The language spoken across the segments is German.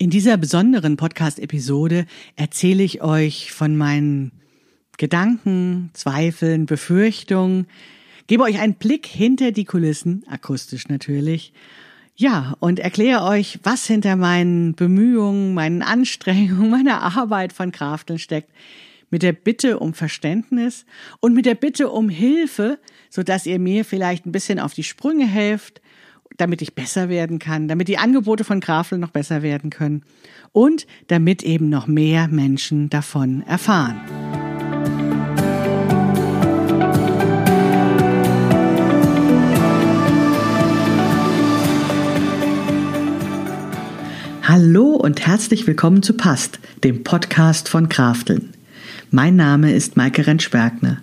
In dieser besonderen Podcast-Episode erzähle ich euch von meinen Gedanken, Zweifeln, Befürchtungen, gebe euch einen Blick hinter die Kulissen, akustisch natürlich, ja, und erkläre euch, was hinter meinen Bemühungen, meinen Anstrengungen, meiner Arbeit von Krafteln steckt, mit der Bitte um Verständnis und mit der Bitte um Hilfe, so dass ihr mir vielleicht ein bisschen auf die Sprünge helft, damit ich besser werden kann, damit die Angebote von Grafel noch besser werden können und damit eben noch mehr Menschen davon erfahren. Hallo und herzlich willkommen zu Past, dem Podcast von Krafteln. Mein Name ist Maike Rentschbergner.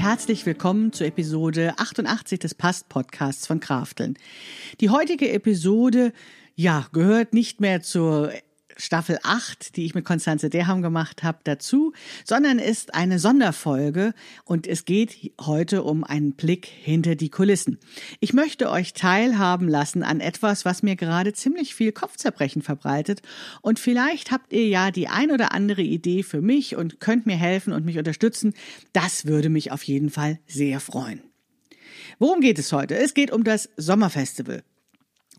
Herzlich willkommen zur Episode 88 des Past Podcasts von Krafteln. Die heutige Episode, ja, gehört nicht mehr zur Staffel 8, die ich mit Konstanze Derham gemacht habe, dazu, sondern ist eine Sonderfolge und es geht heute um einen Blick hinter die Kulissen. Ich möchte euch teilhaben lassen an etwas, was mir gerade ziemlich viel Kopfzerbrechen verbreitet und vielleicht habt ihr ja die ein oder andere Idee für mich und könnt mir helfen und mich unterstützen. Das würde mich auf jeden Fall sehr freuen. Worum geht es heute? Es geht um das Sommerfestival.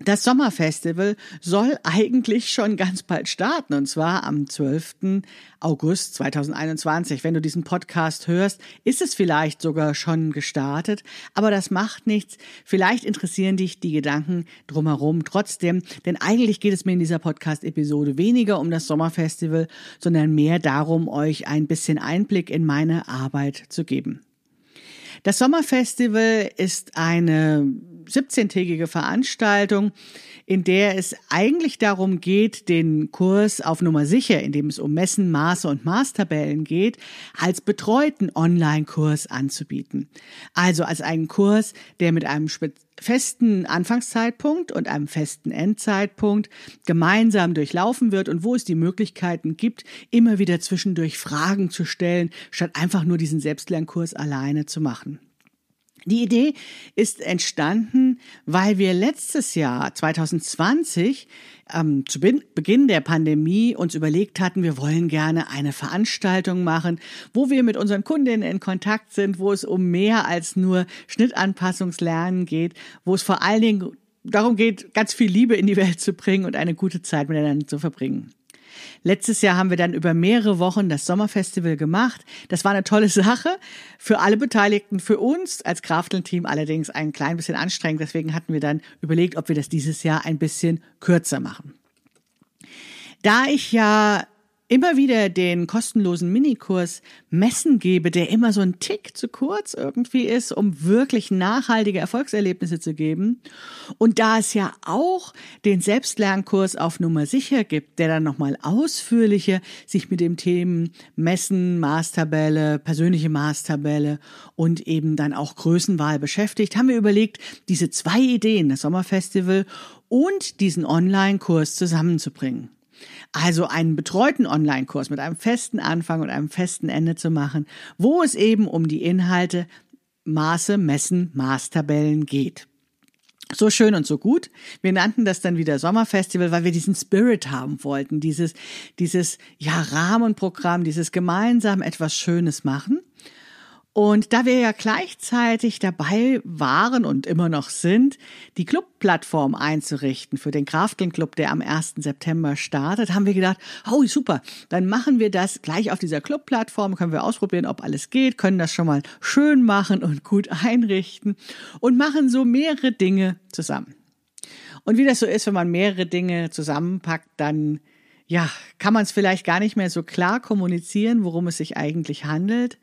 Das Sommerfestival soll eigentlich schon ganz bald starten, und zwar am 12. August 2021. Wenn du diesen Podcast hörst, ist es vielleicht sogar schon gestartet, aber das macht nichts. Vielleicht interessieren dich die Gedanken drumherum trotzdem, denn eigentlich geht es mir in dieser Podcast-Episode weniger um das Sommerfestival, sondern mehr darum, euch ein bisschen Einblick in meine Arbeit zu geben. Das Sommerfestival ist eine 17-tägige Veranstaltung, in der es eigentlich darum geht, den Kurs auf Nummer sicher, in dem es um Messen, Maße und Maßtabellen geht, als betreuten Online-Kurs anzubieten. Also als einen Kurs, der mit einem festen Anfangszeitpunkt und einem festen Endzeitpunkt gemeinsam durchlaufen wird und wo es die Möglichkeiten gibt, immer wieder zwischendurch Fragen zu stellen, statt einfach nur diesen Selbstlernkurs alleine zu machen. Die Idee ist entstanden, weil wir letztes Jahr 2020 ähm, zu Beginn der Pandemie uns überlegt hatten, wir wollen gerne eine Veranstaltung machen, wo wir mit unseren Kundinnen in Kontakt sind, wo es um mehr als nur Schnittanpassungslernen geht, wo es vor allen Dingen darum geht, ganz viel Liebe in die Welt zu bringen und eine gute Zeit miteinander zu verbringen. Letztes Jahr haben wir dann über mehrere Wochen das Sommerfestival gemacht. Das war eine tolle Sache für alle Beteiligten, für uns als Krafteln-Team allerdings ein klein bisschen anstrengend. Deswegen hatten wir dann überlegt, ob wir das dieses Jahr ein bisschen kürzer machen. Da ich ja immer wieder den kostenlosen Minikurs Messen gebe, der immer so ein Tick zu kurz irgendwie ist, um wirklich nachhaltige Erfolgserlebnisse zu geben. Und da es ja auch den Selbstlernkurs auf Nummer sicher gibt, der dann nochmal ausführlicher sich mit dem Themen Messen, Maßtabelle, persönliche Maßtabelle und eben dann auch Größenwahl beschäftigt, haben wir überlegt, diese zwei Ideen, das Sommerfestival und diesen Online-Kurs zusammenzubringen. Also einen betreuten Online-Kurs mit einem festen Anfang und einem festen Ende zu machen, wo es eben um die Inhalte Maße, Messen, Maßtabellen geht. So schön und so gut. Wir nannten das dann wieder Sommerfestival, weil wir diesen Spirit haben wollten, dieses, dieses, ja, Rahmenprogramm, dieses gemeinsam etwas Schönes machen. Und da wir ja gleichzeitig dabei waren und immer noch sind, die Clubplattform einzurichten für den Krafteln Club, der am 1. September startet, haben wir gedacht, oh super, dann machen wir das gleich auf dieser Clubplattform, können wir ausprobieren, ob alles geht, können das schon mal schön machen und gut einrichten und machen so mehrere Dinge zusammen. Und wie das so ist, wenn man mehrere Dinge zusammenpackt, dann ja, kann man es vielleicht gar nicht mehr so klar kommunizieren, worum es sich eigentlich handelt.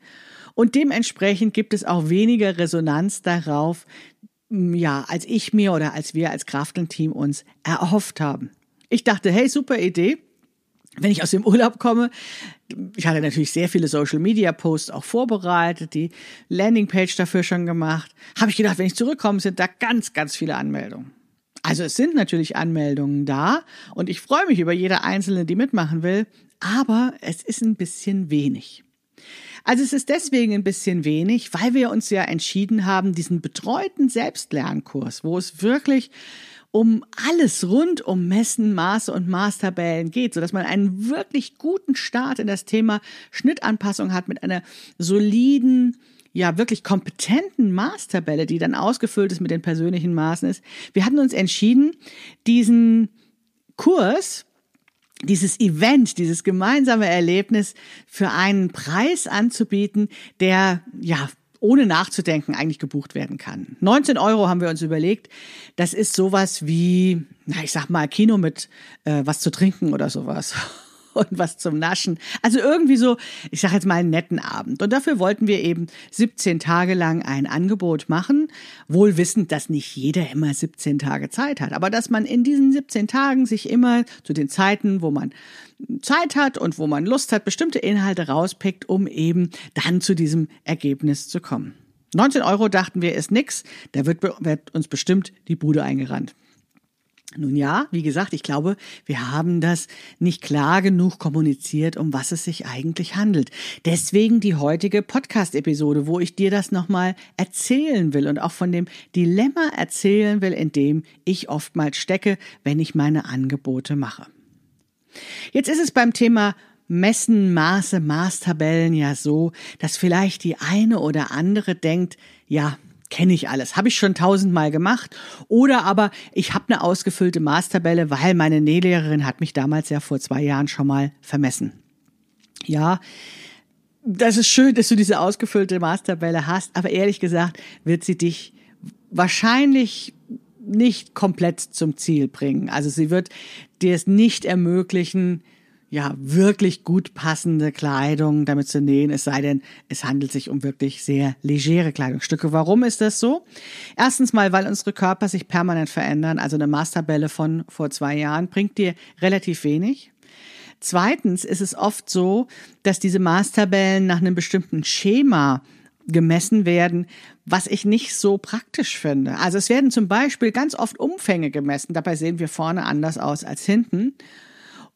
Und dementsprechend gibt es auch weniger Resonanz darauf, ja, als ich mir oder als wir als Krafteln-Team uns erhofft haben. Ich dachte, hey, super Idee. Wenn ich aus dem Urlaub komme, ich hatte natürlich sehr viele Social Media Posts auch vorbereitet, die Landingpage dafür schon gemacht, habe ich gedacht, wenn ich zurückkomme, sind da ganz, ganz viele Anmeldungen. Also es sind natürlich Anmeldungen da und ich freue mich über jede einzelne, die mitmachen will, aber es ist ein bisschen wenig. Also es ist deswegen ein bisschen wenig, weil wir uns ja entschieden haben, diesen betreuten Selbstlernkurs, wo es wirklich um alles rund um Messen, Maße und Maßtabellen geht, so dass man einen wirklich guten Start in das Thema Schnittanpassung hat mit einer soliden, ja wirklich kompetenten Maßtabelle, die dann ausgefüllt ist mit den persönlichen Maßen ist. Wir hatten uns entschieden, diesen Kurs dieses Event, dieses gemeinsame Erlebnis für einen Preis anzubieten, der ja ohne nachzudenken eigentlich gebucht werden kann. 19 Euro haben wir uns überlegt. Das ist sowas wie, na, ich sag mal, Kino mit äh, was zu trinken oder sowas und was zum Naschen. Also irgendwie so, ich sage jetzt mal einen netten Abend. Und dafür wollten wir eben 17 Tage lang ein Angebot machen, wohl wissend, dass nicht jeder immer 17 Tage Zeit hat, aber dass man in diesen 17 Tagen sich immer zu den Zeiten, wo man Zeit hat und wo man Lust hat, bestimmte Inhalte rauspickt, um eben dann zu diesem Ergebnis zu kommen. 19 Euro dachten wir ist nix, da wird, wird uns bestimmt die Bude eingerannt. Nun ja, wie gesagt, ich glaube, wir haben das nicht klar genug kommuniziert, um was es sich eigentlich handelt. Deswegen die heutige Podcast-Episode, wo ich dir das nochmal erzählen will und auch von dem Dilemma erzählen will, in dem ich oftmals stecke, wenn ich meine Angebote mache. Jetzt ist es beim Thema Messen, Maße, Maßtabellen ja so, dass vielleicht die eine oder andere denkt, ja, kenne ich alles, habe ich schon tausendmal gemacht. Oder aber ich habe eine ausgefüllte Maßtabelle, weil meine Nählehrerin hat mich damals ja vor zwei Jahren schon mal vermessen. Ja, das ist schön, dass du diese ausgefüllte Maßtabelle hast, aber ehrlich gesagt wird sie dich wahrscheinlich nicht komplett zum Ziel bringen. Also sie wird dir es nicht ermöglichen, ja, wirklich gut passende Kleidung damit zu nähen, es sei denn, es handelt sich um wirklich sehr legere Kleidungsstücke. Warum ist das so? Erstens mal, weil unsere Körper sich permanent verändern. Also eine Maßtabelle von vor zwei Jahren bringt dir relativ wenig. Zweitens ist es oft so, dass diese Maßtabellen nach einem bestimmten Schema gemessen werden, was ich nicht so praktisch finde. Also es werden zum Beispiel ganz oft Umfänge gemessen. Dabei sehen wir vorne anders aus als hinten.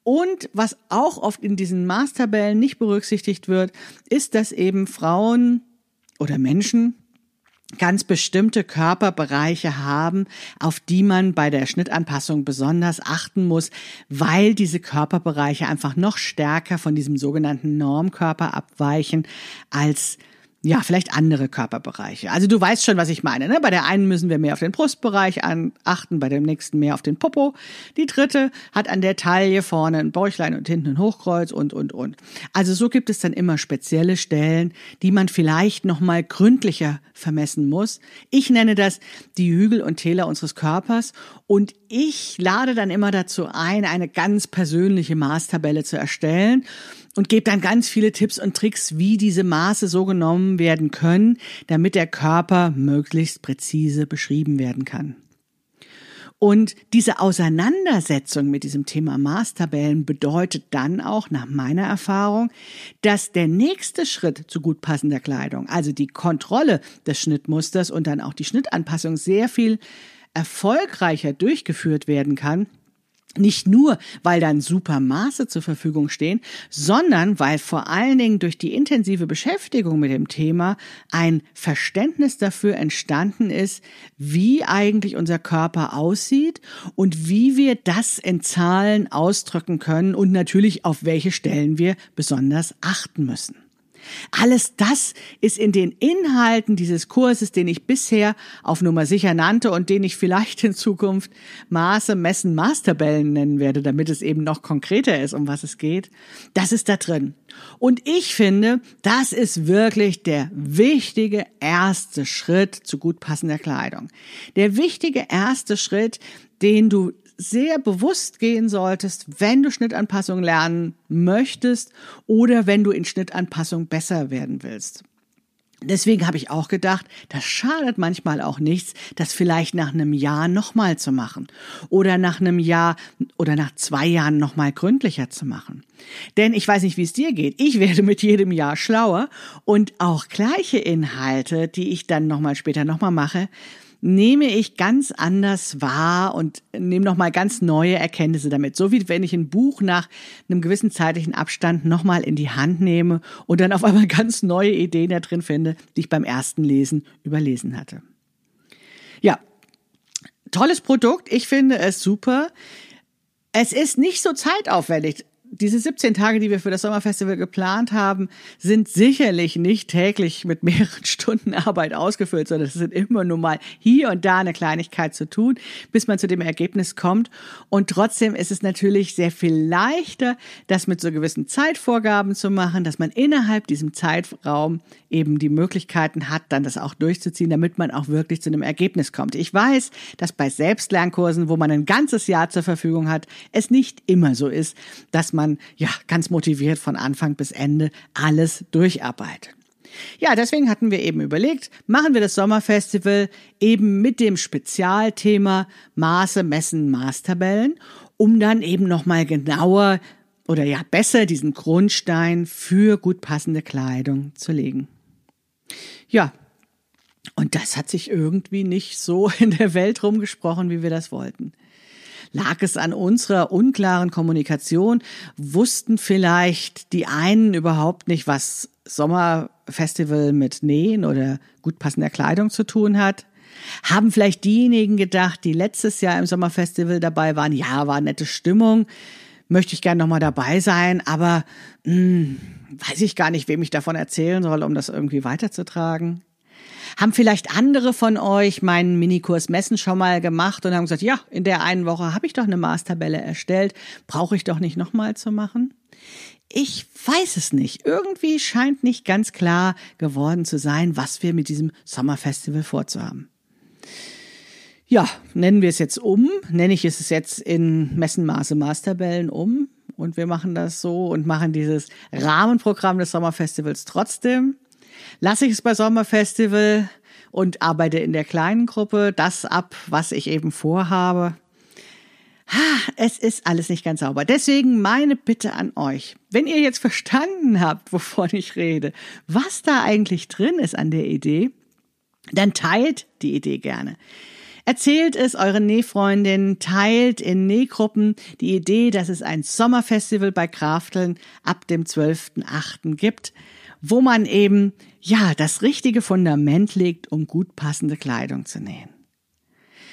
Und was auch oft in diesen Maßtabellen nicht berücksichtigt wird, ist, dass eben Frauen oder Menschen ganz bestimmte Körperbereiche haben, auf die man bei der Schnittanpassung besonders achten muss, weil diese Körperbereiche einfach noch stärker von diesem sogenannten Normkörper abweichen als ja, vielleicht andere Körperbereiche. Also du weißt schon, was ich meine. Ne? Bei der einen müssen wir mehr auf den Brustbereich achten, bei dem nächsten mehr auf den Popo. Die dritte hat an der Taille vorne ein Bäuchlein und hinten ein Hochkreuz und, und, und. Also so gibt es dann immer spezielle Stellen, die man vielleicht nochmal gründlicher vermessen muss. Ich nenne das die Hügel und Täler unseres Körpers und ich lade dann immer dazu ein, eine ganz persönliche Maßtabelle zu erstellen und gebe dann ganz viele Tipps und Tricks, wie diese Maße so genommen werden können, damit der Körper möglichst präzise beschrieben werden kann. Und diese Auseinandersetzung mit diesem Thema Maßtabellen bedeutet dann auch, nach meiner Erfahrung, dass der nächste Schritt zu gut passender Kleidung, also die Kontrolle des Schnittmusters und dann auch die Schnittanpassung sehr viel erfolgreicher durchgeführt werden kann, nicht nur, weil dann super Maße zur Verfügung stehen, sondern weil vor allen Dingen durch die intensive Beschäftigung mit dem Thema ein Verständnis dafür entstanden ist, wie eigentlich unser Körper aussieht und wie wir das in Zahlen ausdrücken können und natürlich auf welche Stellen wir besonders achten müssen. Alles das ist in den Inhalten dieses Kurses, den ich bisher auf Nummer sicher nannte und den ich vielleicht in Zukunft Maße, Messen, Maßtabellen nennen werde, damit es eben noch konkreter ist, um was es geht. Das ist da drin. Und ich finde, das ist wirklich der wichtige erste Schritt zu gut passender Kleidung. Der wichtige erste Schritt, den du sehr bewusst gehen solltest, wenn du Schnittanpassung lernen möchtest oder wenn du in Schnittanpassung besser werden willst. Deswegen habe ich auch gedacht, das schadet manchmal auch nichts, das vielleicht nach einem Jahr nochmal zu machen oder nach einem Jahr oder nach zwei Jahren nochmal gründlicher zu machen. Denn ich weiß nicht, wie es dir geht. Ich werde mit jedem Jahr schlauer und auch gleiche Inhalte, die ich dann nochmal später nochmal mache, nehme ich ganz anders wahr und nehme nochmal ganz neue Erkenntnisse damit. So wie wenn ich ein Buch nach einem gewissen zeitlichen Abstand nochmal in die Hand nehme und dann auf einmal ganz neue Ideen da drin finde, die ich beim ersten Lesen überlesen hatte. Ja, tolles Produkt. Ich finde es super. Es ist nicht so zeitaufwendig diese 17 Tage, die wir für das Sommerfestival geplant haben, sind sicherlich nicht täglich mit mehreren Stunden Arbeit ausgefüllt, sondern es sind immer nur mal hier und da eine Kleinigkeit zu tun, bis man zu dem Ergebnis kommt. Und trotzdem ist es natürlich sehr viel leichter, das mit so gewissen Zeitvorgaben zu machen, dass man innerhalb diesem Zeitraum eben die Möglichkeiten hat, dann das auch durchzuziehen, damit man auch wirklich zu einem Ergebnis kommt. Ich weiß, dass bei Selbstlernkursen, wo man ein ganzes Jahr zur Verfügung hat, es nicht immer so ist, dass man man ja ganz motiviert von Anfang bis Ende alles durcharbeitet. Ja, deswegen hatten wir eben überlegt, machen wir das Sommerfestival eben mit dem Spezialthema Maße, Messen, Maßtabellen, um dann eben nochmal genauer oder ja besser diesen Grundstein für gut passende Kleidung zu legen. Ja, und das hat sich irgendwie nicht so in der Welt rumgesprochen, wie wir das wollten. Lag es an unserer unklaren Kommunikation? Wussten vielleicht die einen überhaupt nicht, was Sommerfestival mit Nähen oder gut passender Kleidung zu tun hat? Haben vielleicht diejenigen gedacht, die letztes Jahr im Sommerfestival dabei waren, ja, war nette Stimmung, möchte ich gerne nochmal dabei sein, aber mh, hm, weiß ich gar nicht, wem ich davon erzählen soll, um das irgendwie weiterzutragen. Haben vielleicht andere von euch meinen Minikurs Messen schon mal gemacht und haben gesagt, ja, in der einen Woche habe ich doch eine Maßtabelle erstellt, brauche ich doch nicht nochmal zu machen? Ich weiß es nicht. Irgendwie scheint nicht ganz klar geworden zu sein, was wir mit diesem Sommerfestival vorzuhaben. Ja, nennen wir es jetzt um, nenne ich es jetzt in Messenmaße Maßtabellen um und wir machen das so und machen dieses Rahmenprogramm des Sommerfestivals trotzdem lasse ich es bei Sommerfestival und arbeite in der kleinen Gruppe das ab, was ich eben vorhabe. Es ist alles nicht ganz sauber. Deswegen meine Bitte an euch, wenn ihr jetzt verstanden habt, wovon ich rede, was da eigentlich drin ist an der Idee, dann teilt die Idee gerne. Erzählt es euren Nähfreundinnen, teilt in Nähgruppen die Idee, dass es ein Sommerfestival bei Krafteln ab dem 12.8. gibt wo man eben, ja, das richtige Fundament legt, um gut passende Kleidung zu nähen.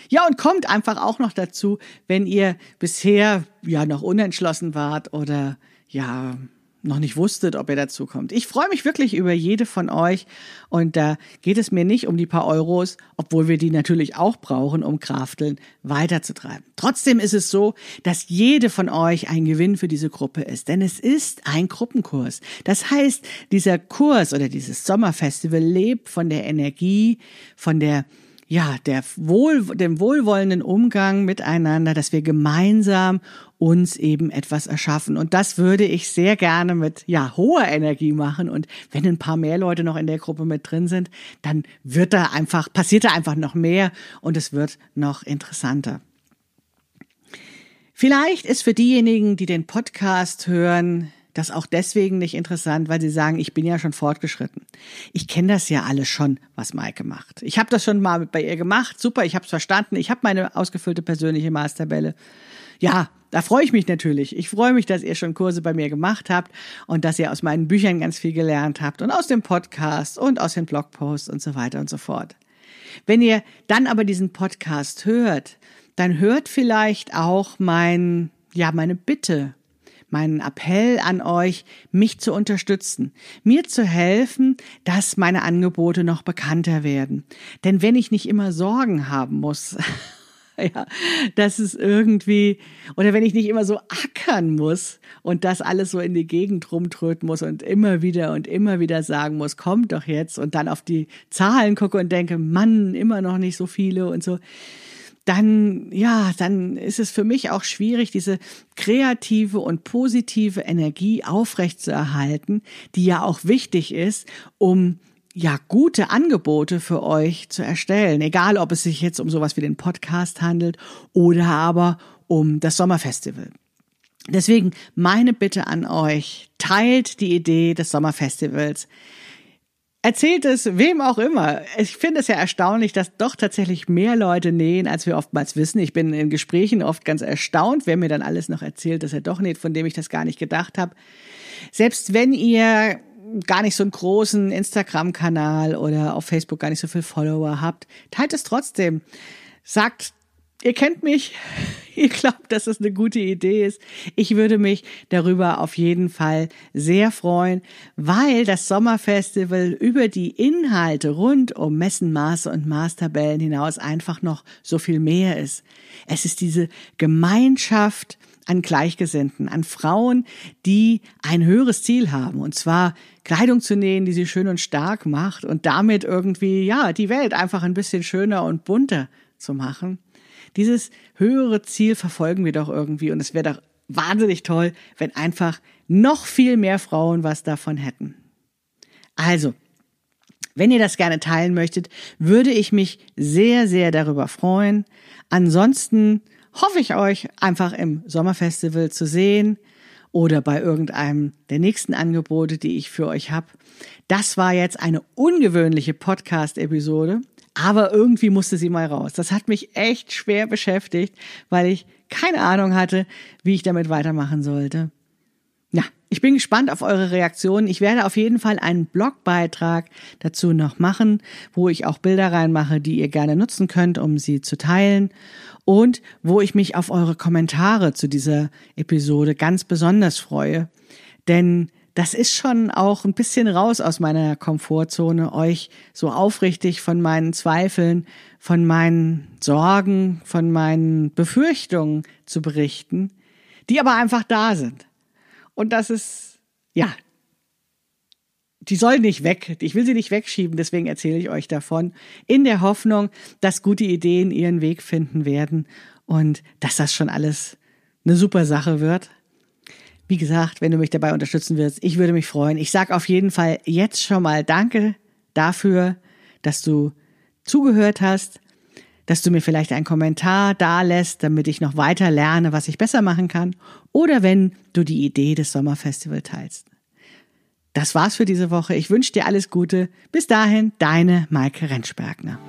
Ja, und kommt einfach auch noch dazu, wenn ihr bisher ja noch unentschlossen wart oder ja noch nicht wusstet, ob ihr dazu kommt. Ich freue mich wirklich über jede von euch und da geht es mir nicht um die paar Euros, obwohl wir die natürlich auch brauchen, um Krafteln weiterzutreiben. Trotzdem ist es so, dass jede von euch ein Gewinn für diese Gruppe ist, denn es ist ein Gruppenkurs. Das heißt, dieser Kurs oder dieses Sommerfestival lebt von der Energie, von der ja, der Wohl, dem wohlwollenden Umgang miteinander, dass wir gemeinsam uns eben etwas erschaffen. Und das würde ich sehr gerne mit, ja, hoher Energie machen. Und wenn ein paar mehr Leute noch in der Gruppe mit drin sind, dann wird da einfach, passiert da einfach noch mehr und es wird noch interessanter. Vielleicht ist für diejenigen, die den Podcast hören, das auch deswegen nicht interessant, weil sie sagen, ich bin ja schon fortgeschritten. Ich kenne das ja alles schon, was Maike macht. Ich habe das schon mal bei ihr gemacht. Super, ich habe es verstanden. Ich habe meine ausgefüllte persönliche Maßtabelle. Ja, da freue ich mich natürlich. Ich freue mich, dass ihr schon Kurse bei mir gemacht habt und dass ihr aus meinen Büchern ganz viel gelernt habt und aus dem Podcast und aus den Blogposts und so weiter und so fort. Wenn ihr dann aber diesen Podcast hört, dann hört vielleicht auch mein, ja, meine Bitte, meinen Appell an euch, mich zu unterstützen, mir zu helfen, dass meine Angebote noch bekannter werden. Denn wenn ich nicht immer Sorgen haben muss, ja, dass es irgendwie, oder wenn ich nicht immer so ackern muss und das alles so in die Gegend rumtröten muss und immer wieder und immer wieder sagen muss, kommt doch jetzt und dann auf die Zahlen gucke und denke, Mann, immer noch nicht so viele und so, dann, ja, dann ist es für mich auch schwierig, diese kreative und positive Energie aufrechtzuerhalten, die ja auch wichtig ist, um ja, gute Angebote für euch zu erstellen. Egal, ob es sich jetzt um sowas wie den Podcast handelt oder aber um das Sommerfestival. Deswegen meine Bitte an euch, teilt die Idee des Sommerfestivals. Erzählt es wem auch immer. Ich finde es ja erstaunlich, dass doch tatsächlich mehr Leute nähen, als wir oftmals wissen. Ich bin in Gesprächen oft ganz erstaunt, wer mir dann alles noch erzählt, dass er doch näht, von dem ich das gar nicht gedacht habe. Selbst wenn ihr gar nicht so einen großen Instagram-Kanal oder auf Facebook gar nicht so viel Follower habt, teilt es trotzdem. Sagt Ihr kennt mich, ihr glaubt, dass es eine gute Idee ist. Ich würde mich darüber auf jeden Fall sehr freuen, weil das Sommerfestival über die Inhalte rund um Messen, Maße und Maßtabellen hinaus einfach noch so viel mehr ist. Es ist diese Gemeinschaft an Gleichgesinnten, an Frauen, die ein höheres Ziel haben, und zwar Kleidung zu nähen, die sie schön und stark macht und damit irgendwie, ja, die Welt einfach ein bisschen schöner und bunter zu machen. Dieses höhere Ziel verfolgen wir doch irgendwie und es wäre doch wahnsinnig toll, wenn einfach noch viel mehr Frauen was davon hätten. Also, wenn ihr das gerne teilen möchtet, würde ich mich sehr, sehr darüber freuen. Ansonsten hoffe ich euch einfach im Sommerfestival zu sehen oder bei irgendeinem der nächsten Angebote, die ich für euch habe. Das war jetzt eine ungewöhnliche Podcast-Episode. Aber irgendwie musste sie mal raus. Das hat mich echt schwer beschäftigt, weil ich keine Ahnung hatte, wie ich damit weitermachen sollte. Ja, ich bin gespannt auf eure Reaktionen. Ich werde auf jeden Fall einen Blogbeitrag dazu noch machen, wo ich auch Bilder reinmache, die ihr gerne nutzen könnt, um sie zu teilen und wo ich mich auf eure Kommentare zu dieser Episode ganz besonders freue. Denn das ist schon auch ein bisschen raus aus meiner Komfortzone, euch so aufrichtig von meinen Zweifeln, von meinen Sorgen, von meinen Befürchtungen zu berichten, die aber einfach da sind. Und das ist, ja, die sollen nicht weg. Ich will sie nicht wegschieben, deswegen erzähle ich euch davon, in der Hoffnung, dass gute Ideen ihren Weg finden werden und dass das schon alles eine super Sache wird. Wie gesagt, wenn du mich dabei unterstützen willst, ich würde mich freuen. Ich sage auf jeden Fall jetzt schon mal Danke dafür, dass du zugehört hast, dass du mir vielleicht einen Kommentar da lässt, damit ich noch weiter lerne, was ich besser machen kann, oder wenn du die Idee des Sommerfestivals teilst. Das war's für diese Woche. Ich wünsche dir alles Gute. Bis dahin, deine Maike Rentschbergner.